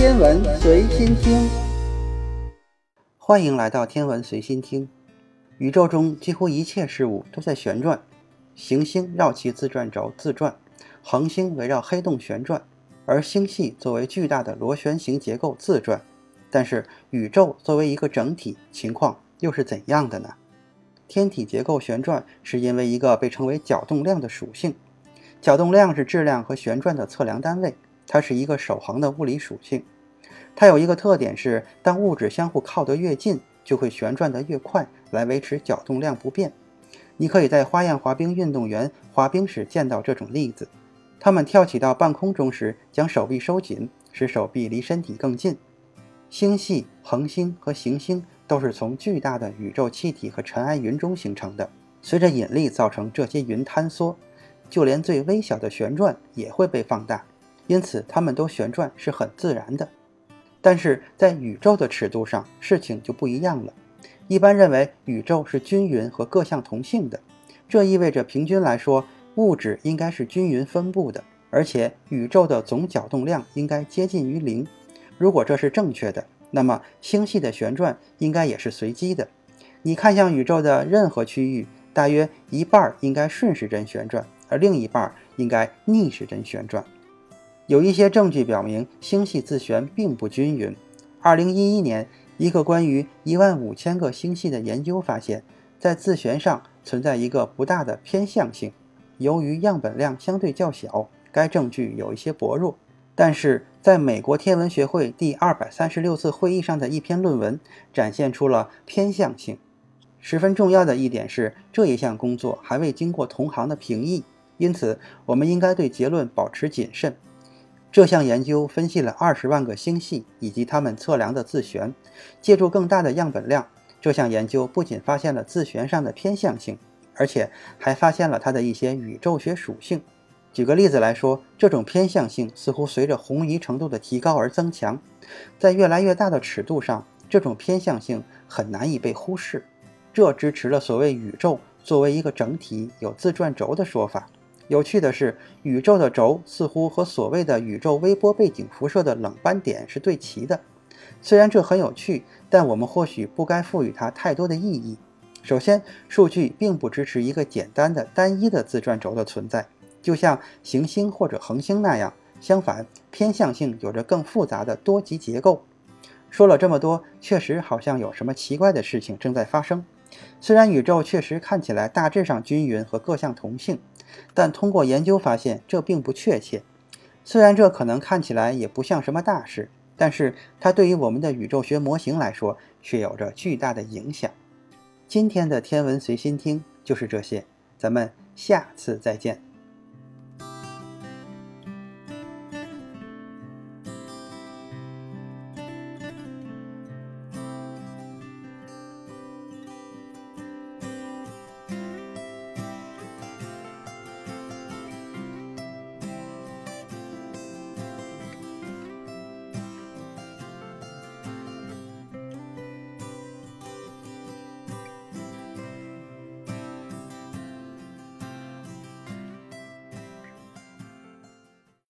天文随心听，欢迎来到天文随心听。宇宙中几乎一切事物都在旋转，行星绕其自转轴自转，恒星围绕黑洞旋转，而星系作为巨大的螺旋形结构自转。但是宇宙作为一个整体，情况又是怎样的呢？天体结构旋转是因为一个被称为角动量的属性。角动量是质量和旋转的测量单位，它是一个守恒的物理属性。它有一个特点是，当物质相互靠得越近，就会旋转得越快，来维持角动量不变。你可以在花样滑冰运动员滑冰时见到这种例子。他们跳起到半空中时，将手臂收紧，使手臂离身体更近。星系、恒星和行星都是从巨大的宇宙气体和尘埃云中形成的。随着引力造成这些云坍缩。就连最微小的旋转也会被放大，因此它们都旋转是很自然的。但是在宇宙的尺度上，事情就不一样了。一般认为宇宙是均匀和各项同性的，这意味着平均来说，物质应该是均匀分布的，而且宇宙的总角动量应该接近于零。如果这是正确的，那么星系的旋转应该也是随机的。你看向宇宙的任何区域，大约一半应该顺时针旋转。而另一半应该逆时针旋转。有一些证据表明，星系自旋并不均匀。二零一一年，一个关于一万五千个星系的研究发现，在自旋上存在一个不大的偏向性。由于样本量相对较小，该证据有一些薄弱。但是，在美国天文学会第二百三十六次会议上的一篇论文展现出了偏向性。十分重要的一点是，这一项工作还未经过同行的评议。因此，我们应该对结论保持谨慎。这项研究分析了二十万个星系以及它们测量的自旋，借助更大的样本量，这项研究不仅发现了自旋上的偏向性，而且还发现了它的一些宇宙学属性。举个例子来说，这种偏向性似乎随着红移程度的提高而增强，在越来越大的尺度上，这种偏向性很难以被忽视。这支持了所谓宇宙作为一个整体有自转轴的说法。有趣的是，宇宙的轴似乎和所谓的宇宙微波背景辐射的冷斑点是对齐的。虽然这很有趣，但我们或许不该赋予它太多的意义。首先，数据并不支持一个简单的单一的自转轴的存在，就像行星或者恒星那样。相反，偏向性有着更复杂的多极结构。说了这么多，确实好像有什么奇怪的事情正在发生。虽然宇宙确实看起来大致上均匀和各项同性。但通过研究发现，这并不确切。虽然这可能看起来也不像什么大事，但是它对于我们的宇宙学模型来说却有着巨大的影响。今天的天文随心听就是这些，咱们下次再见。